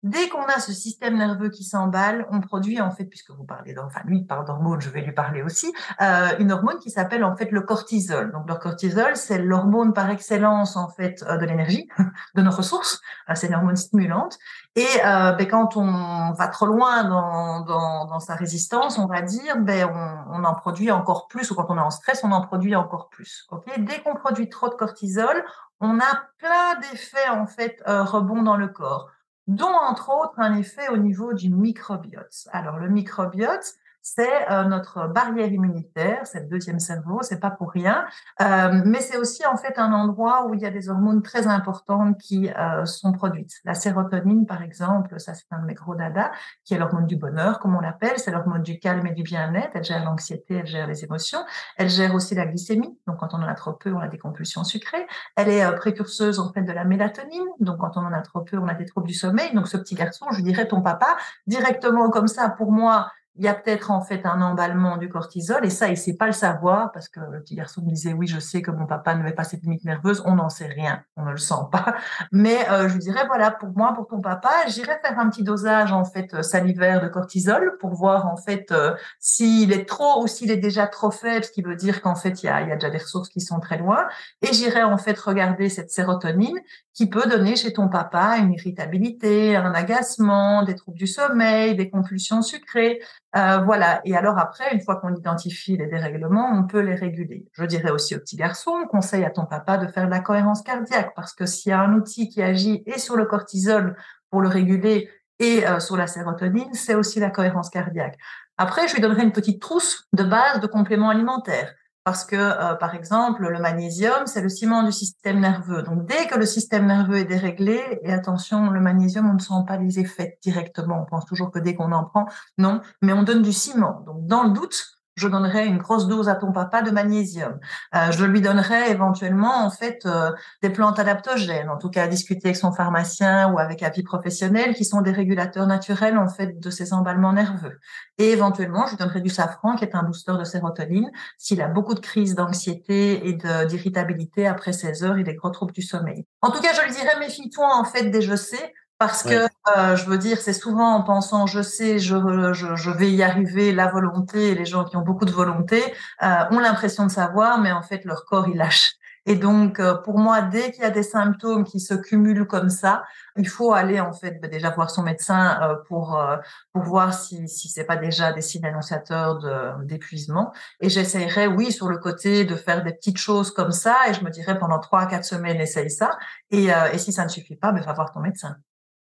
Dès qu'on a ce système nerveux qui s'emballe, on produit en fait, puisque vous parlez enfin lui parle d'hormones, je vais lui parler aussi, euh, une hormone qui s'appelle en fait le cortisol. Donc le cortisol, c'est l'hormone par excellence en fait euh, de l'énergie, *laughs* de nos ressources. Euh, c'est une hormone stimulante. Et ben, quand on va trop loin dans, sa résistance, on va dire, ben on, en produit encore plus, ou quand on est en stress, on en produit encore plus. Dès qu'on produit trop de cortisol, on a plein d'effets en fait rebonds dans le corps dont entre autres un effet au niveau du microbiote. Alors le microbiote, c'est euh, notre barrière immunitaire, c'est le deuxième cerveau, c'est pas pour rien, euh, mais c'est aussi en fait un endroit où il y a des hormones très importantes qui euh, sont produites. La sérotonine, par exemple, ça c'est un de mes gros dada, qui est l'hormone du bonheur, comme on l'appelle, c'est l'hormone du calme et du bien-être. Elle gère l'anxiété, elle gère les émotions, elle gère aussi la glycémie. Donc quand on en a trop peu, on a des compulsions sucrées. Elle est précurseuse en fait de la mélatonine. Donc quand on en a trop peu, on a des troubles du sommeil. Donc ce petit garçon, je dirais ton papa, directement comme ça, pour moi, il y a peut-être en fait un emballement du cortisol et ça, il sait pas le savoir parce que le petit garçon me disait oui, je sais que mon papa met pas cette limite nerveuse, on n'en sait rien, on ne le sent pas. Mais euh, je lui dirais voilà, pour moi, pour ton papa, j'irai faire un petit dosage en fait euh, salivaire de cortisol pour voir en fait euh, s'il est trop ou s'il est déjà trop faible, ce qui veut dire qu'en fait il y a, y a déjà des ressources qui sont très loin. Et j'irai en fait regarder cette sérotonine qui peut donner chez ton papa une irritabilité, un agacement, des troubles du sommeil, des compulsions sucrées. Euh, voilà. Et alors après, une fois qu'on identifie les dérèglements, on peut les réguler. Je dirais aussi aux petits garçons, conseille à ton papa de faire de la cohérence cardiaque parce que s'il y a un outil qui agit et sur le cortisol pour le réguler et euh, sur la sérotonine, c'est aussi la cohérence cardiaque. Après, je lui donnerai une petite trousse de base de compléments alimentaires parce que, euh, par exemple, le magnésium, c'est le ciment du système nerveux. Donc, dès que le système nerveux est déréglé, et attention, le magnésium, on ne sent pas les effets directement. On pense toujours que dès qu'on en prend, non, mais on donne du ciment. Donc, dans le doute, je donnerai une grosse dose à ton papa de magnésium. Euh, je lui donnerai éventuellement en fait euh, des plantes adaptogènes, en tout cas à discuter avec son pharmacien ou avec un vie professionnel, qui sont des régulateurs naturels en fait de ces emballements nerveux. Et éventuellement, je lui donnerai du safran, qui est un booster de sérotonine, s'il a beaucoup de crises d'anxiété et d'irritabilité après 16 heures et des gros troubles du sommeil. En tout cas, je lui dirais méfie-toi en fait des je sais parce que euh, je veux dire, c'est souvent en pensant je sais, je, je, je, vais y arriver, la volonté, les gens qui ont beaucoup de volonté euh, ont l'impression de savoir, mais en fait leur corps il lâche. Et donc, euh, pour moi, dès qu'il y a des symptômes qui se cumulent comme ça, il faut aller en fait ben, déjà voir son médecin euh, pour euh, pour voir si si c'est pas déjà des signes annonciateurs d'épuisement. Et j'essayerais, oui, sur le côté de faire des petites choses comme ça. Et je me dirais pendant trois à quatre semaines, essaye ça. Et, et si ça ne suffit pas, ben, va voir ton médecin.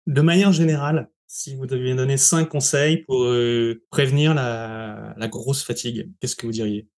De manière générale, si vous deviez donner cinq conseils pour prévenir la, la grosse fatigue, qu'est-ce que vous diriez?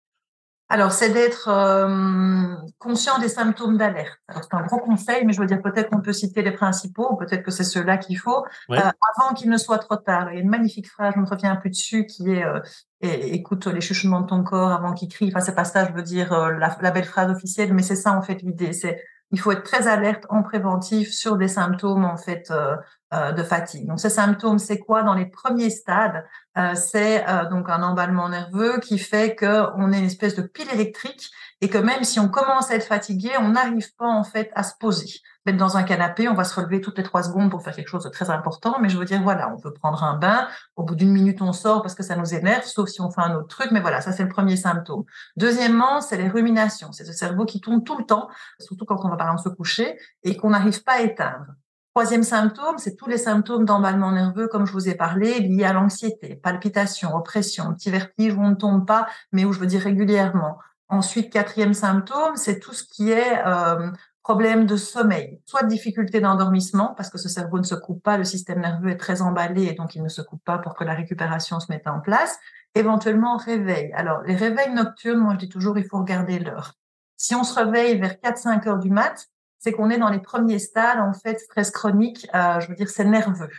Alors, c'est d'être euh, conscient des symptômes d'alerte. Alors, c'est un gros conseil, mais je veux dire, peut-être qu'on peut citer les principaux, peut-être que c'est ceux-là qu'il faut, euh, avant qu'il ne soit trop tard. Il y a une magnifique phrase, je ne reviens plus dessus, qui est euh, écoute les chuchotements de ton corps avant qu'il crie. Enfin, c'est pas ça, je veux dire, la, la, belle phrase officielle, mais c'est ça, en fait, l'idée. C'est il faut être très alerte en préventif sur des symptômes en fait euh, euh, de fatigue. Donc ces symptômes, c'est quoi? Dans les premiers stades euh, C'est donc un emballement nerveux qui fait qu'on est une espèce de pile électrique et que même si on commence à être fatigué, on n'arrive pas en fait à se poser mettre dans un canapé, on va se relever toutes les trois secondes pour faire quelque chose de très important, mais je veux dire, voilà, on peut prendre un bain, au bout d'une minute, on sort parce que ça nous énerve, sauf si on fait un autre truc, mais voilà, ça c'est le premier symptôme. Deuxièmement, c'est les ruminations, c'est ce cerveau qui tourne tout le temps, surtout quand on va par exemple se coucher, et qu'on n'arrive pas à éteindre. Troisième symptôme, c'est tous les symptômes d'emballement nerveux, comme je vous ai parlé, liés à l'anxiété, palpitations, oppression, petit vertige où on ne tombe pas, mais où je veux dire régulièrement. Ensuite, quatrième symptôme, c'est tout ce qui est euh, problème de sommeil, soit difficulté d'endormissement, parce que ce cerveau ne se coupe pas, le système nerveux est très emballé et donc il ne se coupe pas pour que la récupération se mette en place. Éventuellement, réveil. Alors, les réveils nocturnes, moi je dis toujours, il faut regarder l'heure. Si on se réveille vers 4-5 heures du mat, c'est qu'on est dans les premiers stades, en fait, stress chronique, euh, je veux dire, c'est nerveux.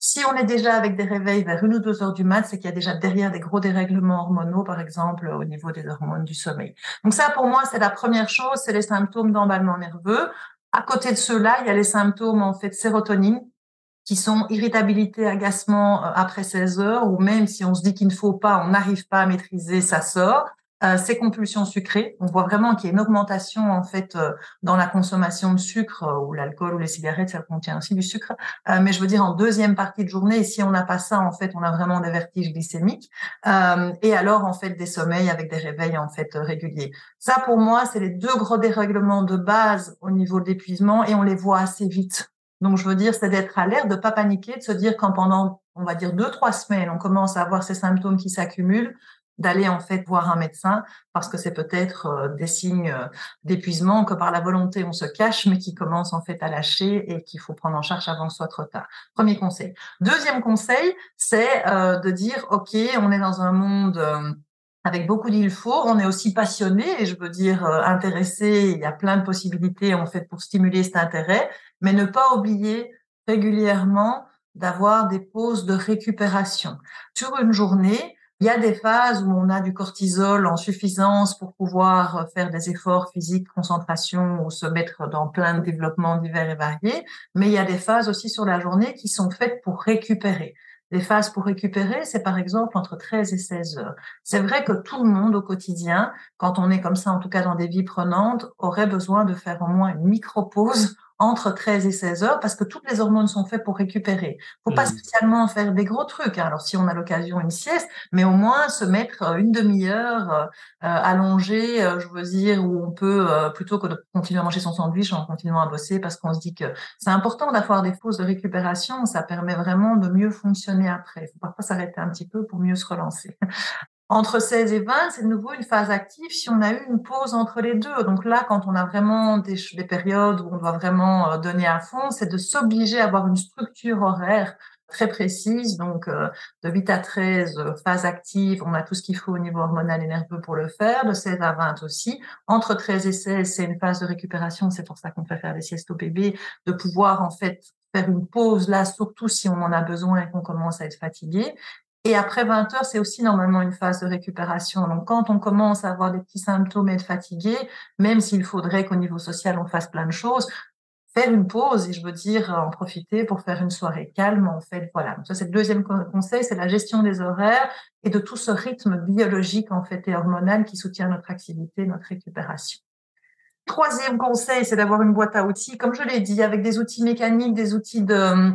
Si on est déjà avec des réveils vers une ou deux heures du mat, c'est qu'il y a déjà derrière des gros dérèglements hormonaux, par exemple, au niveau des hormones du sommeil. Donc ça, pour moi, c'est la première chose, c'est les symptômes d'emballement nerveux. À côté de ceux-là, il y a les symptômes, en fait, sérotonine, qui sont irritabilité, agacement euh, après 16 heures, ou même si on se dit qu'il ne faut pas, on n'arrive pas à maîtriser, ça sort. Euh, ces compulsions sucrées. On voit vraiment qu'il y a une augmentation en fait euh, dans la consommation de sucre euh, ou l'alcool ou les cigarettes, ça contient aussi du sucre. mais je veux dire en deuxième partie de journée, si on n'a pas ça, en fait, on a vraiment des vertiges glycémiques. et alors en fait des sommeils avec des réveils en fait réguliers. Ça pour moi, c'est les deux gros dérèglements de base au niveau de l'épuisement et on les voit assez vite. Donc je veux dire, c'est d'être alerte, de pas paniquer, de se dire quand pendant on va dire deux trois semaines, on commence à avoir ces symptômes qui s'accumulent, d'aller en fait voir un médecin parce que c'est peut-être euh, des signes euh, d'épuisement que par la volonté on se cache mais qui commencent en fait à lâcher et qu'il faut prendre en charge avant que ce soit trop tard. Premier conseil. Deuxième conseil, c'est euh, de dire ok, on est dans un monde avec beaucoup d'il faut, on est aussi passionné et je veux dire intéressé, il y a plein de possibilités en fait pour stimuler cet intérêt, mais ne pas oublier régulièrement d'avoir des pauses de récupération. Sur une journée, il y a des phases où on a du cortisol en suffisance pour pouvoir faire des efforts physiques, concentration ou se mettre dans plein de développements divers et variés, mais il y a des phases aussi sur la journée qui sont faites pour récupérer. Les phases pour récupérer, c'est par exemple entre 13 et 16 heures. C'est vrai que tout le monde au quotidien, quand on est comme ça, en tout cas dans des vies prenantes, aurait besoin de faire au moins une micro-pause entre 13 et 16 heures parce que toutes les hormones sont faites pour récupérer. Faut pas mmh. spécialement faire des gros trucs. Hein. Alors si on a l'occasion une sieste, mais au moins se mettre euh, une demi-heure euh, euh, allongée, je veux dire, où on peut plutôt que de continuer à manger son sandwich en continuant à bosser parce qu'on se dit que c'est important d'avoir des pauses de récupération. Ça permet vraiment de mieux fonctionner après. Il faut parfois s'arrêter un petit peu pour mieux se relancer. Entre 16 et 20, c'est de nouveau une phase active si on a eu une pause entre les deux. Donc là, quand on a vraiment des, des périodes où on doit vraiment euh, donner à fond, c'est de s'obliger à avoir une structure horaire très précise. Donc, euh, de 8 à 13, euh, phase active, on a tout ce qu'il faut au niveau hormonal et nerveux pour le faire. De 16 à 20 aussi. Entre 13 et 16, c'est une phase de récupération. C'est pour ça qu'on fait faire des siestes au bébé, de pouvoir en fait faire une pause là, surtout si on en a besoin et qu'on commence à être fatigué. Et après 20 heures, c'est aussi normalement une phase de récupération. Donc, quand on commence à avoir des petits symptômes et être fatigué, même s'il faudrait qu'au niveau social, on fasse plein de choses, faire une pause et je veux dire en profiter pour faire une soirée calme, en fait, voilà. Donc ça, c'est le deuxième conseil, c'est la gestion des horaires et de tout ce rythme biologique, en fait, et hormonal qui soutient notre activité, notre récupération. Troisième conseil, c'est d'avoir une boîte à outils, comme je l'ai dit, avec des outils mécaniques, des outils de,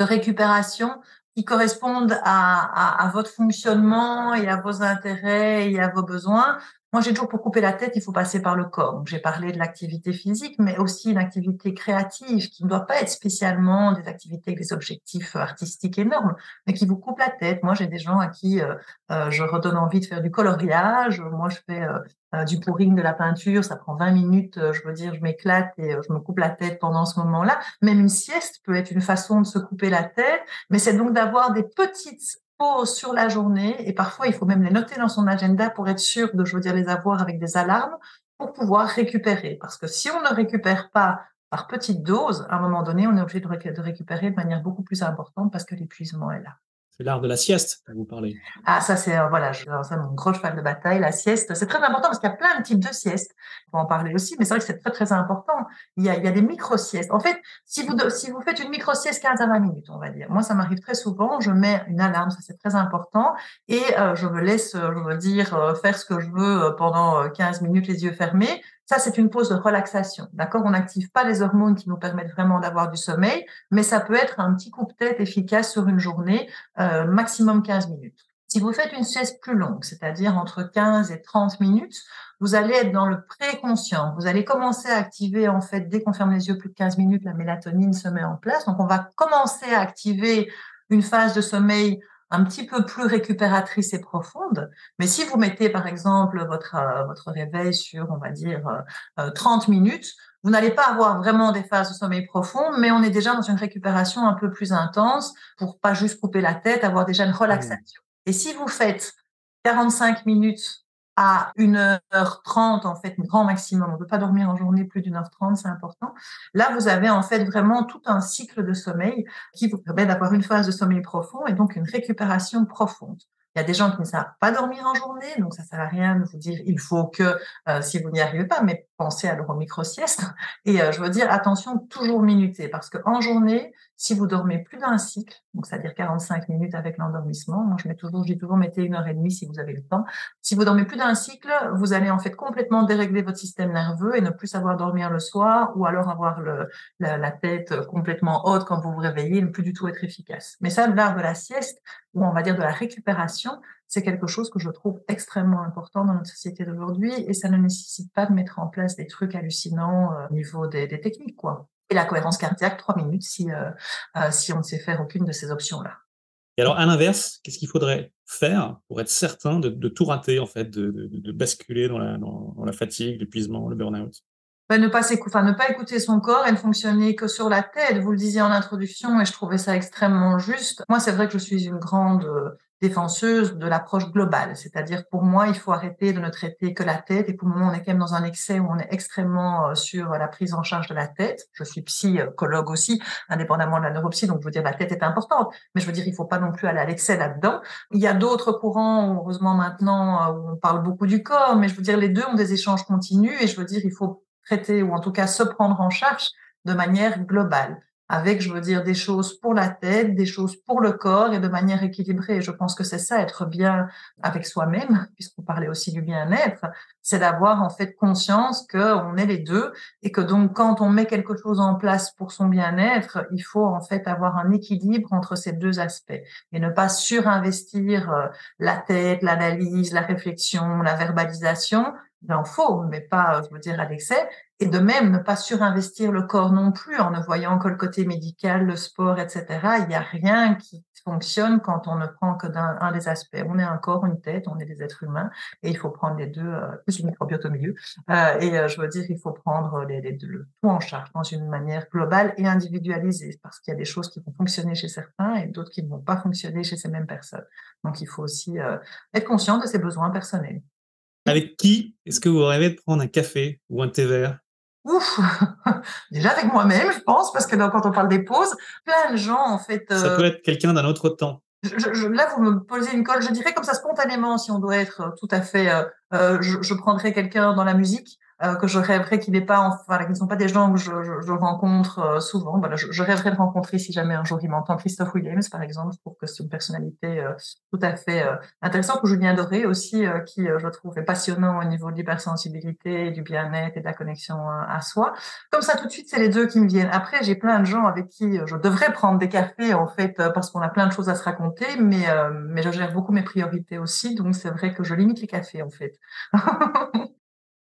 de récupération correspondent à, votre fonctionnement et à vos intérêts et à vos besoins. Moi, j'ai toujours pour couper la tête, il faut passer par le corps. j'ai parlé de l'activité physique, mais aussi une activité créative qui ne doit pas être spécialement des activités avec des objectifs artistiques énormes, mais qui vous coupe la tête. Moi, j'ai des gens à qui euh, euh, je redonne envie de faire du coloriage. Moi, je fais euh, du pouring, de la peinture. Ça prend 20 minutes. je veux dire, je m'éclate et je me coupe la tête pendant ce moment-là. Même une sieste peut être une façon de se couper la tête, mais c'est donc d'avoir des petites sur la journée et parfois il faut même les noter dans son agenda pour être sûr de, je veux dire, les avoir avec des alarmes pour pouvoir récupérer. Parce que si on ne récupère pas par petite dose, à un moment donné, on est obligé de récupérer de manière beaucoup plus importante parce que l'épuisement est là l'art de la sieste dont vous parlez. Ah, ça, c'est, euh, voilà, c'est mon gros cheval de bataille, la sieste. C'est très important parce qu'il y a plein de types de siestes. On va en parler aussi, mais c'est vrai que c'est très, très important. Il y a, il y a des micro-siestes. En fait, si vous, si vous faites une micro-sieste 15 à 20 minutes, on va dire. Moi, ça m'arrive très souvent. Je mets une alarme, ça, c'est très important. Et euh, je me laisse, euh, je veux dire, faire ce que je veux pendant 15 minutes, les yeux fermés. Ça, c'est une pause de relaxation. D'accord? On n'active pas les hormones qui nous permettent vraiment d'avoir du sommeil, mais ça peut être un petit coup de tête efficace sur une journée, euh, maximum 15 minutes. Si vous faites une sieste plus longue, c'est-à-dire entre 15 et 30 minutes, vous allez être dans le préconscient. Vous allez commencer à activer, en fait, dès qu'on ferme les yeux plus de 15 minutes, la mélatonine se met en place. Donc, on va commencer à activer une phase de sommeil un petit peu plus récupératrice et profonde. Mais si vous mettez, par exemple, votre, euh, votre réveil sur, on va dire, 30 euh, minutes, vous n'allez pas avoir vraiment des phases de sommeil profond, mais on est déjà dans une récupération un peu plus intense pour pas juste couper la tête, avoir déjà une relaxation. Et si vous faites 45 minutes à 1h30, en fait, grand maximum. On ne peut pas dormir en journée plus d'une heure trente, c'est important. Là, vous avez en fait vraiment tout un cycle de sommeil qui vous permet d'avoir une phase de sommeil profond et donc une récupération profonde. Il y a des gens qui ne savent pas dormir en journée, donc ça sert à rien de vous dire il faut que euh, si vous n'y arrivez pas, mais pensez à leur micro-sieste. Et euh, je veux dire attention, toujours minuter, parce qu'en journée, si vous dormez plus d'un cycle, donc c'est-à-dire 45 minutes avec l'endormissement, moi je mets toujours, j'ai toujours mettez une heure et demie si vous avez le temps. Si vous dormez plus d'un cycle, vous allez en fait complètement dérégler votre système nerveux et ne plus savoir dormir le soir, ou alors avoir le, la, la tête complètement haute quand vous vous réveillez, ne plus du tout être efficace. Mais ça, l'art de la sieste, ou on va dire de la récupération, c'est quelque chose que je trouve extrêmement important dans notre société d'aujourd'hui et ça ne nécessite pas de mettre en place des trucs hallucinants euh, au niveau des, techniques, quoi. Et la cohérence cardiaque, trois minutes si, euh, euh, si on ne sait faire aucune de ces options-là. Et alors, à l'inverse, qu'est-ce qu'il faudrait faire pour être certain de, tout rater, en fait, de, basculer dans la, dans la fatigue, l'épuisement, le burn-out? Ne pas enfin, ne pas écouter son corps et ne fonctionner que sur la tête. Vous le disiez en introduction et je trouvais ça extrêmement juste. Moi, c'est vrai que je suis une grande défenseuse de l'approche globale. C'est-à-dire, pour moi, il faut arrêter de ne traiter que la tête. Et pour le moment, on est quand même dans un excès où on est extrêmement euh, sur la prise en charge de la tête. Je suis psychologue aussi, indépendamment de la neuropsie. Donc, je veux dire, la tête est importante. Mais je veux dire, il faut pas non plus aller à l'excès là-dedans. Il y a d'autres courants, heureusement maintenant, euh, où on parle beaucoup du corps. Mais je veux dire, les deux ont des échanges continus. Et je veux dire, il faut traiter ou en tout cas se prendre en charge de manière globale avec, je veux dire, des choses pour la tête, des choses pour le corps et de manière équilibrée. je pense que c'est ça, être bien avec soi-même, puisqu'on parlait aussi du bien-être, c'est d'avoir en fait conscience qu'on est les deux et que donc quand on met quelque chose en place pour son bien-être, il faut en fait avoir un équilibre entre ces deux aspects et ne pas surinvestir euh, la tête, l'analyse, la réflexion, la verbalisation il en faut, mais pas, je veux dire, à l'excès. Et de même, ne pas surinvestir le corps non plus en ne voyant que le côté médical, le sport, etc. Il n'y a rien qui fonctionne quand on ne prend que d'un un des aspects. On est un corps, une tête, on est des êtres humains, et il faut prendre les deux, euh, plus le microbiote au milieu. Euh, et euh, je veux dire, il faut prendre les, les, le tout en charge dans une manière globale et individualisée, parce qu'il y a des choses qui vont fonctionner chez certains et d'autres qui ne vont pas fonctionner chez ces mêmes personnes. Donc, il faut aussi être conscient de ses besoins personnels. Avec qui est-ce que vous rêvez de prendre un café ou un thé vert? Ouf *laughs* Déjà avec moi-même, je pense, parce que quand on parle des pauses, plein de gens, en fait. Ça peut euh, être quelqu'un d'un autre temps. Je, là, vous me posez une colle, je dirais comme ça spontanément, si on doit être tout à fait. Euh, euh je, je, prendrais quelqu'un dans la musique. Euh, que je rêverais qu'il n'est pas, enfin, qui ne sont pas des gens que je, je, rencontre euh, souvent. Voilà, je, je, rêverais de rencontrer si jamais un jour il m'entend Christophe Williams, par exemple. Je trouve que c'est une personnalité euh, tout à fait intéressante. Ou Julien Doré aussi, qui je trouve est passionnant au niveau de l'hypersensibilité, du bien-être et de la connexion à soi. Comme ça, tout de suite, c'est les deux qui me viennent. Après, j'ai plein de gens avec qui je devrais prendre des cafés, en fait, parce qu'on a plein de choses à se raconter, mais, mais je gère beaucoup mes priorités aussi. Donc, c'est vrai que je limite les cafés, en fait. *laughs*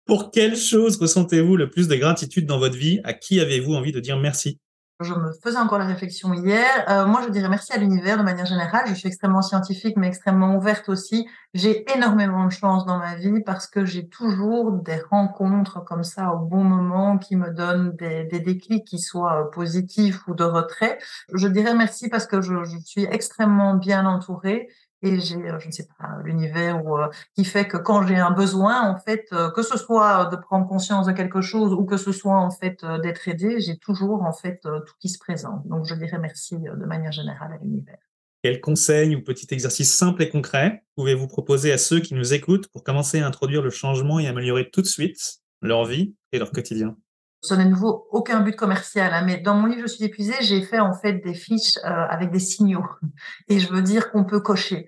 Pour quelle chose ressentez-vous le plus de gratitude dans votre vie? À qui avez-vous envie de dire merci? Je me faisais encore la réflexion hier. Euh, moi, je dirais merci à l'univers de manière générale. Je suis extrêmement scientifique, mais extrêmement ouverte aussi. J'ai énormément de chance dans ma vie parce que j'ai toujours des rencontres comme ça au bon moment qui me donnent des, déclics qui soient euh, positifs ou de retrait. Je dirais merci parce que je suis extrêmement bien entourée et j'ai, euh, je ne sais pas, l'univers euh, qui fait que quand j'ai un besoin, en fait, euh, que ce soit de prendre conscience de quelque chose ou que ce soit en fait d'être aidé, j'ai toujours en fait tout qui se présente. Donc, je dirais merci de manière générale à l'univers. Quel conseil ou petit exercice simple et concret pouvez-vous proposer à ceux qui nous écoutent pour commencer à introduire le changement et améliorer tout de suite leur vie et leur quotidien? Ce n'est nouveau aucun but commercial, hein, mais dans mon livre Je suis épuisée, j'ai fait en fait des fiches euh, avec des signaux. *laughs* Et je veux dire qu'on peut cocher.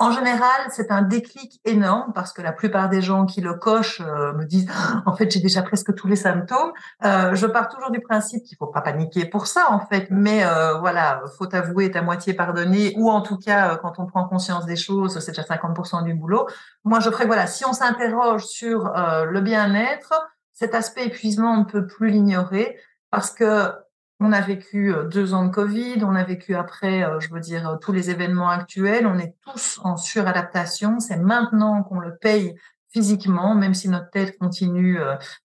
En général, c'est un déclic énorme parce que la plupart des gens qui le cochent euh, me disent en fait j'ai déjà presque tous les symptômes. Euh, je pars toujours du principe qu'il faut pas paniquer pour ça en fait, mais euh, voilà, faut avouer est à moitié pardonné ou en tout cas quand on prend conscience des choses, c'est déjà 50% du boulot. Moi je ferais voilà, si on s'interroge sur le bien-être, cet aspect épuisement, on ne peut plus l'ignorer parce que on a vécu euh, deux ans de Covid, on a vécu après, euh, je veux dire, euh, tous les événements actuels. On est tous en suradaptation. C'est maintenant qu'on le paye physiquement, même si notre tête continue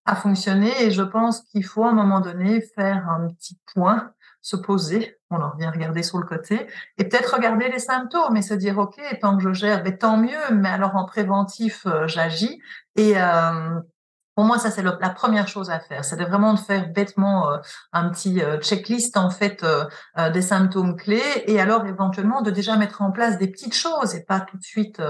à fonctionner. Et je pense qu'il faut à un moment donné faire un petit point, se poser, on en revient regarder sur le côté, et peut-être regarder les symptômes et se dire, OK, tant que je gère, ben, tant mieux, mais alors en préventif, j'agis. Et, pour moi, ça c'est la première chose à faire, c'est vraiment de faire bêtement euh, un petit euh, checklist en fait euh, des symptômes clés et alors éventuellement de déjà mettre en place des petites choses et pas tout de suite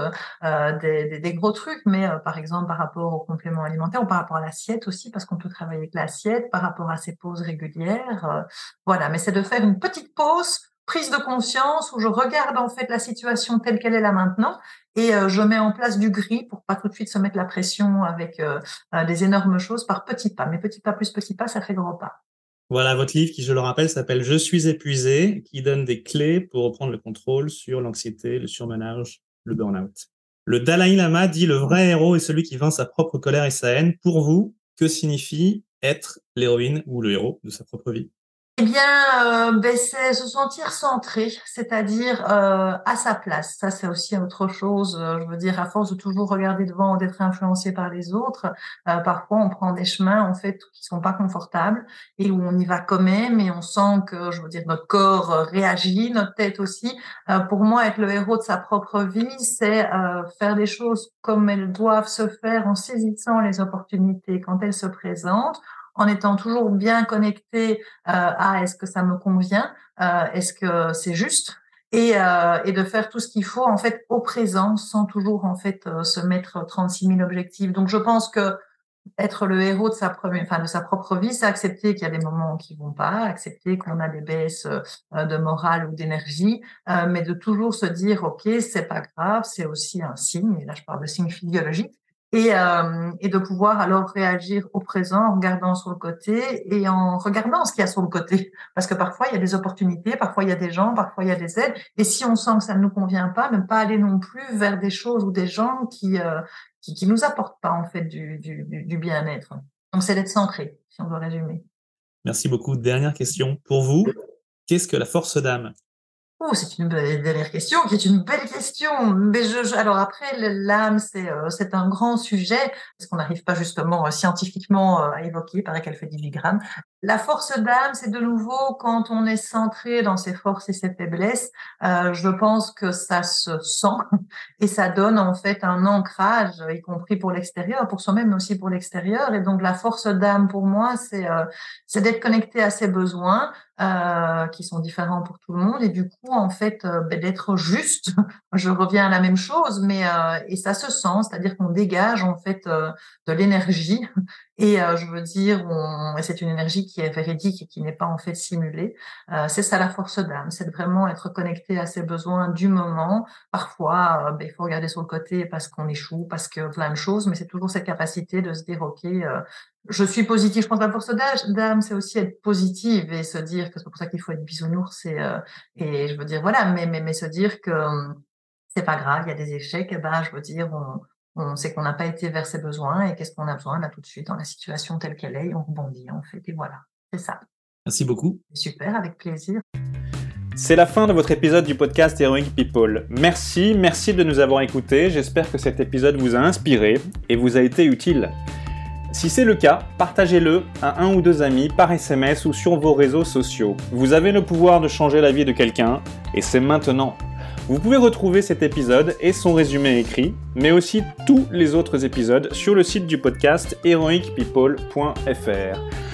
des, des, des, gros trucs, mais par exemple par rapport aux compléments alimentaires ou par rapport à l'assiette aussi parce qu'on peut travailler avec l'assiette, par rapport à ses pauses régulières, voilà. Mais c'est de faire une petite pause prise de conscience où je regarde en fait la situation telle qu'elle est là maintenant et euh, je mets en place du gris pour pas tout de suite se mettre la pression avec euh, euh, des énormes choses par petits pas. Mais petits pas plus petits pas, ça fait gros pas. Voilà, votre livre qui, je le rappelle, s'appelle Je suis épuisé, qui donne des clés pour reprendre le contrôle sur l'anxiété, le surmenage, le burn-out. Le Dalai Lama dit le vrai héros est celui qui vainc sa propre colère et sa haine. Pour vous, que signifie être l'héroïne ou le héros de sa propre vie? Eh bien, euh, ben, c'est se sentir centré, c'est-à-dire euh, à sa place. Ça, c'est aussi autre chose. Euh, je veux dire, à force de toujours regarder devant d'être influencé par les autres, euh, parfois on prend des chemins en fait qui sont pas confortables et où on y va quand même et on sent que, je veux dire, notre corps réagit, notre tête aussi. pour moi, être le héros de sa propre vie, c'est faire des choses comme elles doivent se faire en saisissant les opportunités quand elles se présentent en étant toujours bien connecté euh, à est-ce que ça me convient, euh, est-ce que c'est juste, et, euh, et, de faire tout ce qu'il faut en fait au présent sans toujours en fait se mettre 36 000 objectifs. Donc je pense que être le héros de sa première, enfin de sa propre vie, c'est accepter qu'il y a des moments qui vont pas, accepter qu'on a des baisses de morale ou d'énergie, mais de toujours se dire ok c'est pas grave, c'est aussi un signe. Et là je parle de signe physiologique et, euh, et, de pouvoir alors réagir au présent en regardant sur le côté et en regardant ce qu'il y a sur le côté. Parce que parfois, il y a des opportunités, parfois, il y a des gens, parfois, il y a des aides. Et si on sent que ça ne nous convient pas, ne pas aller non plus vers des choses ou des gens qui euh, qui, nous apportent pas en fait du, du, du bien-être. Donc, c'est d'être centré, si on veut résumer. Merci beaucoup. Dernière question. Pour vous, qu'est-ce que la force d'âme? C'est une belle, dernière question, qui est une belle question. Mais je, alors après, l'âme, c'est euh, c'est un grand sujet, parce qu'on n'arrive pas justement euh, scientifiquement euh, à évoquer, paraît qu'elle fait 18 grammes. La force d'âme, c'est de nouveau quand on est centré dans ses forces et ses faiblesses. je pense que ça se sent *laughs* et ça donne en fait un ancrage, y compris pour l'extérieur, pour soi-même, mais aussi pour l'extérieur. Et donc la force d'âme, pour moi, c'est c'est d'être connecté à ses besoins, euh, qui sont différents pour tout le monde. Et du coup, en fait, euh, ben, d'être juste, *laughs* je reviens à la même chose, mais euh, et ça se sent, c'est-à-dire qu'on dégage en fait de l'énergie. Et je veux dire, c'est une énergie qui est véridique et qui n'est pas en fait simulée. c'est ça la force d'âme, c'est de vraiment être connecté à ses besoins du moment. Parfois, ben, il faut regarder sur le côté parce qu'on échoue, parce que plein de choses, mais c'est toujours cette capacité de se dire, ok, je suis positive. Je pense que la force d'âme, c'est aussi être positive et se dire que c'est pour ça qu'il faut être bisounours et, euh, et je veux dire, voilà, mais, mais, mais se dire que hum, c'est pas grave, il y a des échecs, et ben, je veux dire, on, on sait qu'on n'a pas été vers ses besoins et qu'est-ce qu'on a besoin là tout de suite dans la situation telle qu'elle est et on rebondit en fait et voilà, c'est ça. Merci beaucoup. Super, avec plaisir. C'est la fin de votre épisode du podcast Heroic People. Merci, merci de nous avoir écoutés. J'espère que cet épisode vous a inspiré et vous a été utile. Si c'est le cas, partagez-le à un ou deux amis par SMS ou sur vos réseaux sociaux. Vous avez le pouvoir de changer la vie de quelqu'un, et c'est maintenant. Vous pouvez retrouver cet épisode et son résumé écrit, mais aussi tous les autres épisodes sur le site du podcast heroicpeople.fr.